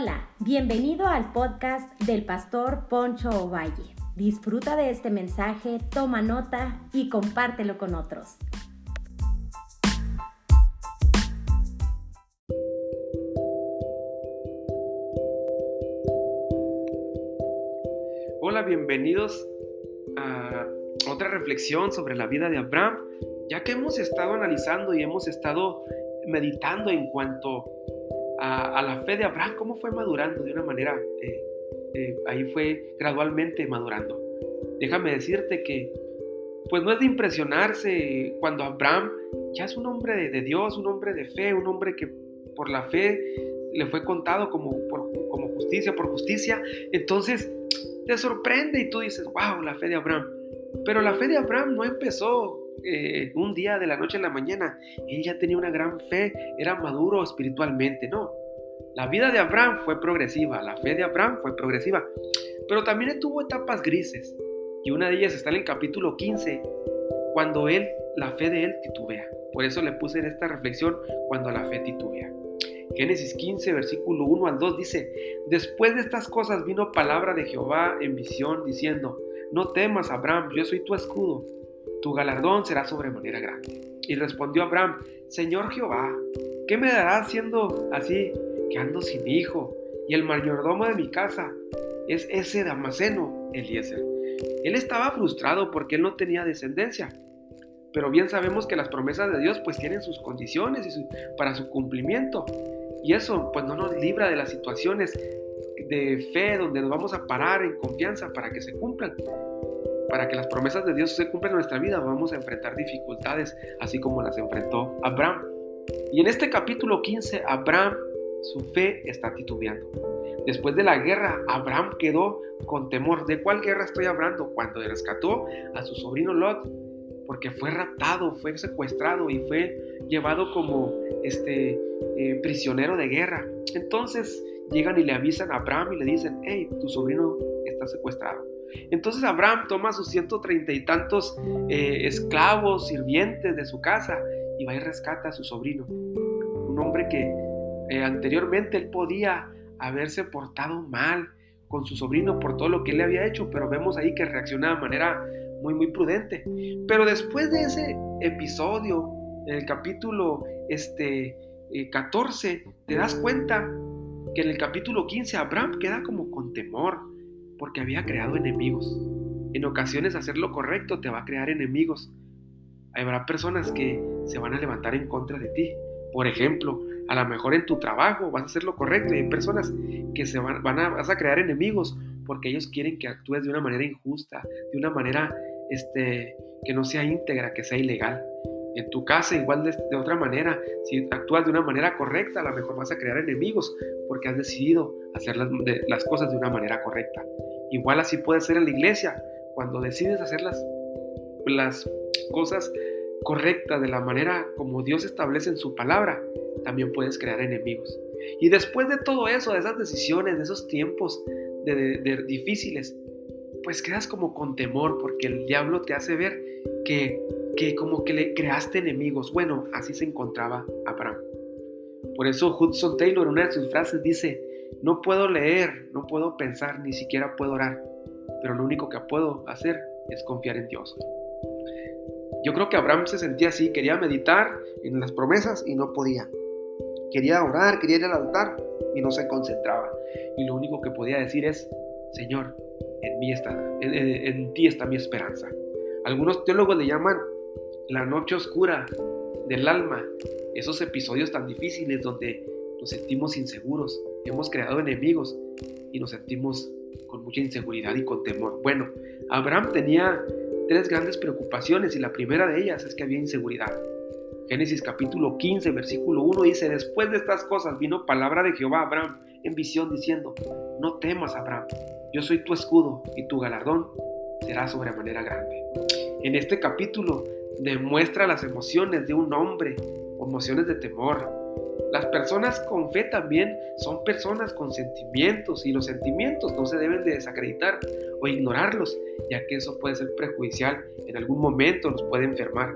Hola, bienvenido al podcast del pastor Poncho Ovalle. Disfruta de este mensaje, toma nota y compártelo con otros. Hola, bienvenidos a otra reflexión sobre la vida de Abraham, ya que hemos estado analizando y hemos estado meditando en cuanto a, la fe de Abraham, cómo fue madurando de una manera, eh, eh, ahí fue gradualmente madurando. Déjame decirte que, pues no es de impresionarse cuando Abraham ya es un hombre de, Dios, un hombre de fe, un hombre que por la fe le fue contado como, como justicia, por justicia. Entonces te sorprende y tú dices, wow, la fe de Abraham. Pero la fe de Abraham no empezó eh, un día de la noche a la mañana. Él ya tenía una gran fe, era maduro espiritualmente, no. La vida de Abraham fue progresiva, la fe de Abraham fue progresiva, pero también tuvo etapas grises. Y una de ellas está en el capítulo 15, cuando él, la fe de él titubea. Por eso le puse en esta reflexión cuando la fe titubea. Génesis 15, versículo 1 al 2 dice, Después de estas cosas vino palabra de Jehová en visión, diciendo, No temas, Abraham, yo soy tu escudo tu galardón será sobremanera grande. Y respondió Abraham, Señor Jehová, ¿qué me darás siendo así que ando sin hijo? Y el mayordomo de mi casa es ese Damaseno, Eliezer. Él estaba frustrado porque él no tenía descendencia. Pero bien sabemos que las promesas de Dios pues tienen sus condiciones y para su cumplimiento. Y eso pues no nos libra de las situaciones de fe donde nos vamos a parar en confianza para que se cumplan para que las promesas de Dios se cumplan en nuestra vida, vamos a enfrentar dificultades, así como las enfrentó Abraham. Y en este capítulo 15, Abraham, su fe está titubeando. Después de la guerra, Abraham quedó con temor. ¿De cuál guerra estoy hablando? Cuando rescató a su sobrino Lot, porque fue raptado, fue secuestrado y fue llevado como este eh, prisionero de guerra. Entonces llegan y le avisan a Abraham y le dicen, hey, tu sobrino está secuestrado. Entonces Abraham toma sus ciento treinta y tantos eh, esclavos, sirvientes de su casa y va y rescata a su sobrino. Un hombre que eh, anteriormente él podía haberse portado mal con su sobrino por todo lo que él le había hecho, pero vemos ahí que reacciona de manera muy, muy prudente. Pero después de ese episodio, en el capítulo este, 14, eh, te das cuenta que en el capítulo 15 Abraham queda como con temor porque había creado enemigos. En ocasiones hacer lo correcto te va a crear enemigos. Habrá personas que se van a levantar en contra de ti. Por ejemplo, a lo mejor en tu trabajo vas a hacer lo correcto y hay personas que se van, a, vas a crear enemigos porque ellos quieren que actúes de una manera injusta, de una manera este, que no sea íntegra, que sea ilegal. En tu casa igual de, otra manera, si actúas de una manera correcta, a lo mejor vas a crear enemigos porque has decidido hacer las cosas de una manera correcta. Igual así puede ser en la iglesia, cuando decides hacer las, las cosas correctas de la manera como Dios establece en su palabra, también puedes crear enemigos. Y después de todo eso, de esas decisiones, de esos tiempos de, difíciles, pues quedas como con temor porque el diablo te hace ver que, que como que le creaste enemigos. Bueno, así se encontraba Abraham. Por eso Hudson Taylor en una de sus frases dice, no puedo leer, no puedo pensar, ni siquiera puedo orar, pero lo único que puedo hacer es confiar en Dios. Yo creo que Abraham se sentía así, quería meditar en las promesas y no podía. Quería orar, quería ir al altar y no se concentraba. Y lo único que podía decir es, Señor, en, mí está, en, en ti está mi esperanza. Algunos teólogos le llaman la noche oscura del alma, esos episodios tan difíciles donde nos sentimos inseguros, hemos creado enemigos y nos sentimos con mucha inseguridad y con temor. Bueno, Abraham tenía tres grandes preocupaciones y la primera de ellas es que había inseguridad. Génesis capítulo 15, versículo 1 dice, después de estas cosas vino palabra de Jehová a Abraham en visión diciendo, no temas Abraham, yo soy tu escudo y tu galardón será sobremanera grande. En este capítulo demuestra las emociones de un hombre, emociones de temor, las personas con fe también son personas con sentimientos y los sentimientos no se deben de desacreditar o ignorarlos, ya que eso puede ser perjudicial, en algún momento nos puede enfermar.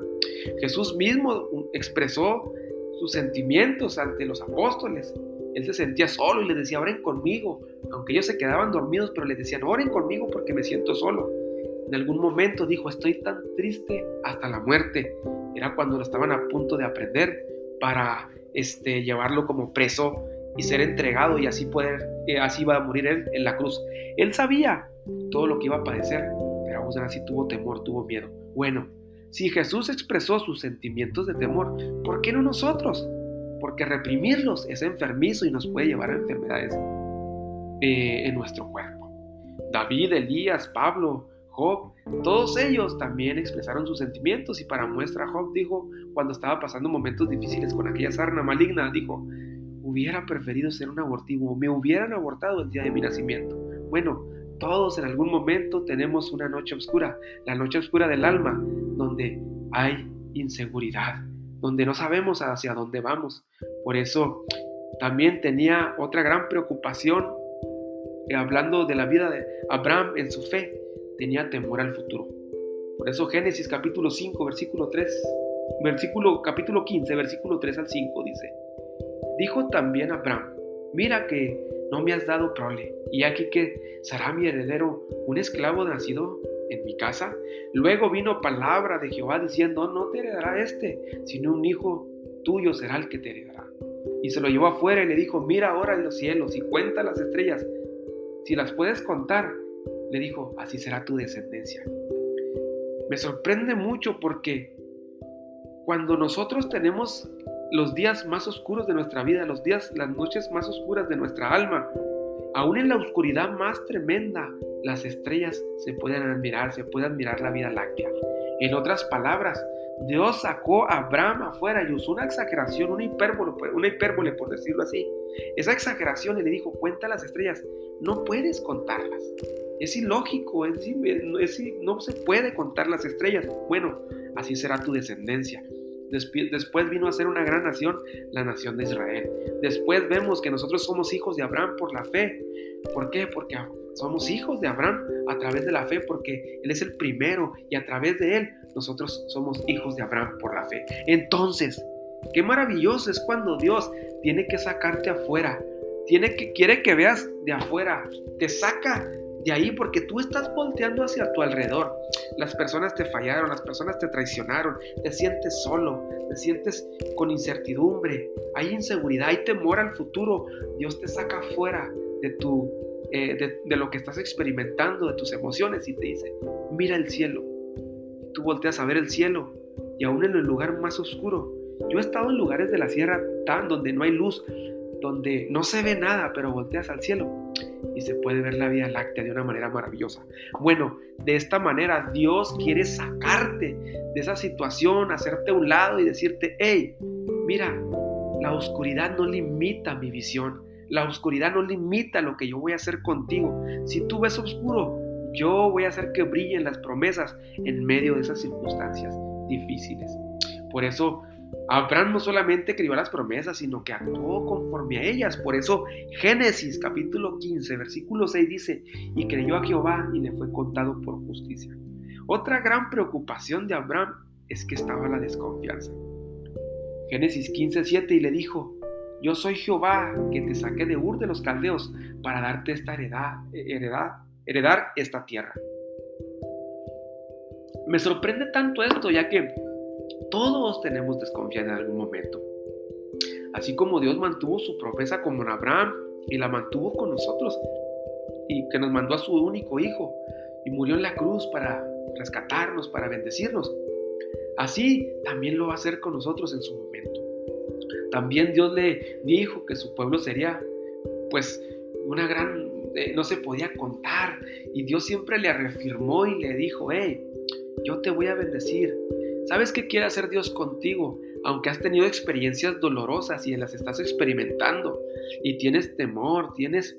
Jesús mismo expresó sus sentimientos ante los apóstoles Él se sentía solo y les decía, oren conmigo. Aunque ellos se quedaban dormidos, pero les decían, oren conmigo porque me siento solo. En algún momento dijo, estoy tan triste hasta la muerte. Era cuando lo estaban a punto de aprender para este, llevarlo como preso y ser entregado y así poder, eh, así iba a morir él en la cruz. Él sabía todo lo que iba a padecer, pero aún así tuvo temor, tuvo miedo. Bueno, si Jesús expresó sus sentimientos de temor, ¿por qué no nosotros? Porque reprimirlos es enfermizo y nos puede llevar a enfermedades eh, en nuestro cuerpo. David, Elías, Pablo, Job, todos ellos también expresaron sus sentimientos y para muestra Job dijo, cuando estaba pasando momentos difíciles con aquella sarna maligna, dijo, hubiera preferido ser un abortivo, me hubieran abortado el día de mi nacimiento. Bueno, todos en algún momento tenemos una noche oscura, la noche oscura del alma, donde hay inseguridad, donde no sabemos hacia dónde vamos. Por eso también tenía otra gran preocupación, eh, hablando de la vida de Abraham en su fe, tenía temor al futuro. Por eso Génesis capítulo 5, versículo 3, versículo capítulo 15, versículo 3 al 5 dice, Dijo también Abraham, mira que no me has dado prole, y aquí que será mi heredero un esclavo nacido en mi casa. Luego vino palabra de Jehová diciendo, no te heredará este, sino un hijo tuyo será el que te heredará. Y se lo llevó afuera y le dijo, mira ahora en los cielos y cuenta las estrellas. Si las puedes contar, le dijo, así será tu descendencia. Me sorprende mucho porque cuando nosotros tenemos los días más oscuros de nuestra vida, los días, las noches más oscuras de nuestra alma, aún en la oscuridad más tremenda, las estrellas se pueden admirar, se puede admirar la vida láctea. En otras palabras, Dios sacó a Abraham afuera y usó una exageración, una hipérbole, una hipérbole por decirlo así. Esa exageración le dijo, cuenta las estrellas, no puedes contarlas. Es ilógico, es, no se puede contar las estrellas. Bueno, así será tu descendencia. Después vino a ser una gran nación, la nación de Israel. Después vemos que nosotros somos hijos de Abraham por la fe. ¿Por qué? Porque somos hijos de Abraham a través de la fe, porque Él es el primero y a través de Él nosotros somos hijos de Abraham por la fe. Entonces, qué maravilloso es cuando Dios tiene que sacarte afuera, tiene que, quiere que veas de afuera, te saca de ahí porque tú estás volteando hacia tu alrededor. Las personas te fallaron, las personas te traicionaron, te sientes solo, te sientes con incertidumbre, hay inseguridad, hay temor al futuro. Dios te saca afuera de, tu, eh, de, de lo que estás experimentando, de tus emociones y te dice, mira el cielo. Tú volteas a ver el cielo y aún en el lugar más oscuro. Yo he estado en lugares de la sierra tan donde no hay luz, donde no se ve nada, pero volteas al cielo y se puede ver la Vía Láctea de una manera maravillosa. Bueno, de esta manera Dios quiere sacarte de esa situación, hacerte a un lado y decirte, hey, mira, la oscuridad no limita mi visión, la oscuridad no limita lo que yo voy a hacer contigo. Si tú ves oscuro, yo voy a hacer que brillen las promesas en medio de esas circunstancias difíciles. Por eso Abraham no solamente escribió las promesas, sino que actuó conforme a ellas. Por eso Génesis capítulo 15, versículo 6 dice, y creyó a Jehová y le fue contado por justicia. Otra gran preocupación de Abraham es que estaba la desconfianza. Génesis 15, 7 y le dijo, yo soy Jehová que te saqué de Ur de los Caldeos para darte esta heredad, heredad, heredar esta tierra. Me sorprende tanto esto ya que todos tenemos desconfianza en algún momento. Así como Dios mantuvo su promesa con Abraham y la mantuvo con nosotros y que nos mandó a su único hijo y murió en la cruz para rescatarnos, para bendecirnos. Así también lo va a hacer con nosotros en su momento. También Dios le dijo que su pueblo sería pues una gran, eh, no se podía contar y Dios siempre le reafirmó y le dijo, hey, yo te voy a bendecir, ¿Sabes qué quiere hacer Dios contigo? Aunque has tenido experiencias dolorosas y las estás experimentando y tienes temor, tienes,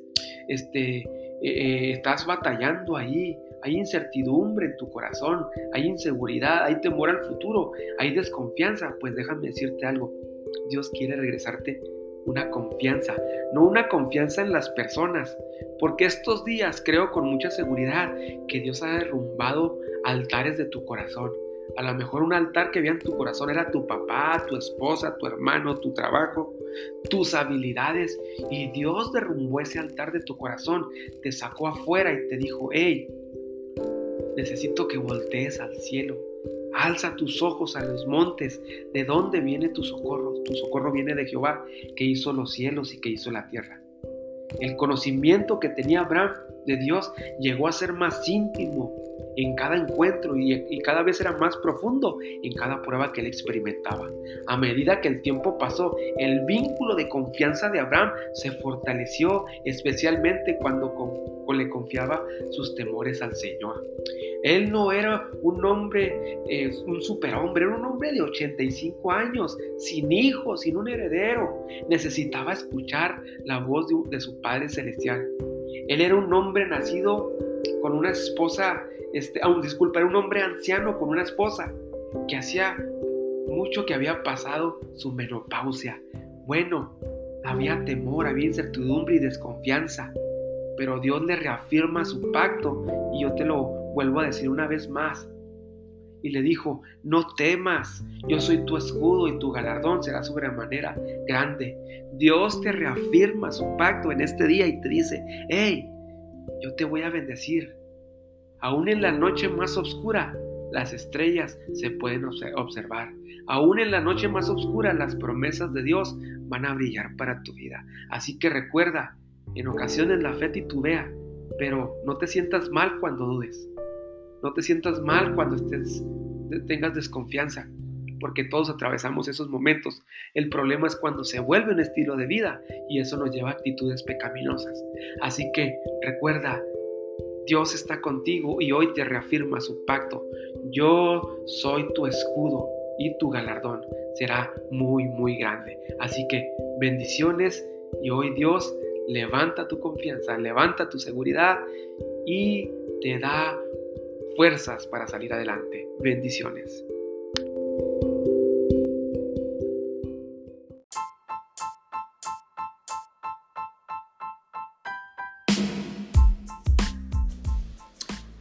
este, eh, eh, estás batallando ahí, hay incertidumbre en tu corazón, hay inseguridad, hay temor al futuro, hay desconfianza, pues déjame decirte algo, Dios quiere regresarte una confianza, no una confianza en las personas, porque estos días creo con mucha seguridad que Dios ha derrumbado altares de tu corazón, a lo mejor un altar que en tu corazón era tu papá, tu esposa, tu hermano, tu trabajo, tus habilidades y Dios derrumbó ese altar de tu corazón, te sacó afuera y te dijo, hey, necesito que voltees al cielo. Alza tus ojos a los montes. ¿De dónde viene tu socorro? Tu socorro viene de Jehová, que hizo los cielos y que hizo la tierra. El conocimiento que tenía Abraham de Dios llegó a ser más íntimo en cada encuentro y, cada vez era más profundo en cada prueba que él experimentaba. A medida que el tiempo pasó, el vínculo de confianza de Abraham se fortaleció, especialmente cuando le confiaba sus temores al Señor. Él no era un hombre, eh, un superhombre, era un hombre de 85 años, sin hijos, sin un heredero. Necesitaba escuchar la voz de, su Padre Celestial. Él era un hombre nacido con una esposa, este, aún disculpa, era un hombre anciano con una esposa que hacía mucho que había pasado su menopausia. Bueno, había temor, había incertidumbre y desconfianza, pero Dios le reafirma su pacto y yo te lo vuelvo a decir una vez más. Y le dijo, no temas, yo soy tu escudo y tu galardón será sobremanera grande. Dios te reafirma su pacto en este día y te dice, hey, yo te voy a bendecir. Aún en la noche más oscura, las estrellas se pueden observar. Aún en la noche más oscura, las promesas de Dios van a brillar para tu vida. Así que recuerda, en ocasiones la fe titubea, pero no te sientas mal cuando dudes. No te sientas mal cuando tengas desconfianza, porque todos atravesamos esos momentos. El problema es cuando se vuelve un estilo de vida y eso nos lleva a actitudes pecaminosas. Así que recuerda, Dios está contigo y hoy te reafirma su pacto. Yo soy tu escudo y tu galardón será muy, muy grande. Así que bendiciones y hoy Dios levanta tu confianza, levanta tu seguridad y te da fuerzas para salir adelante. Bendiciones.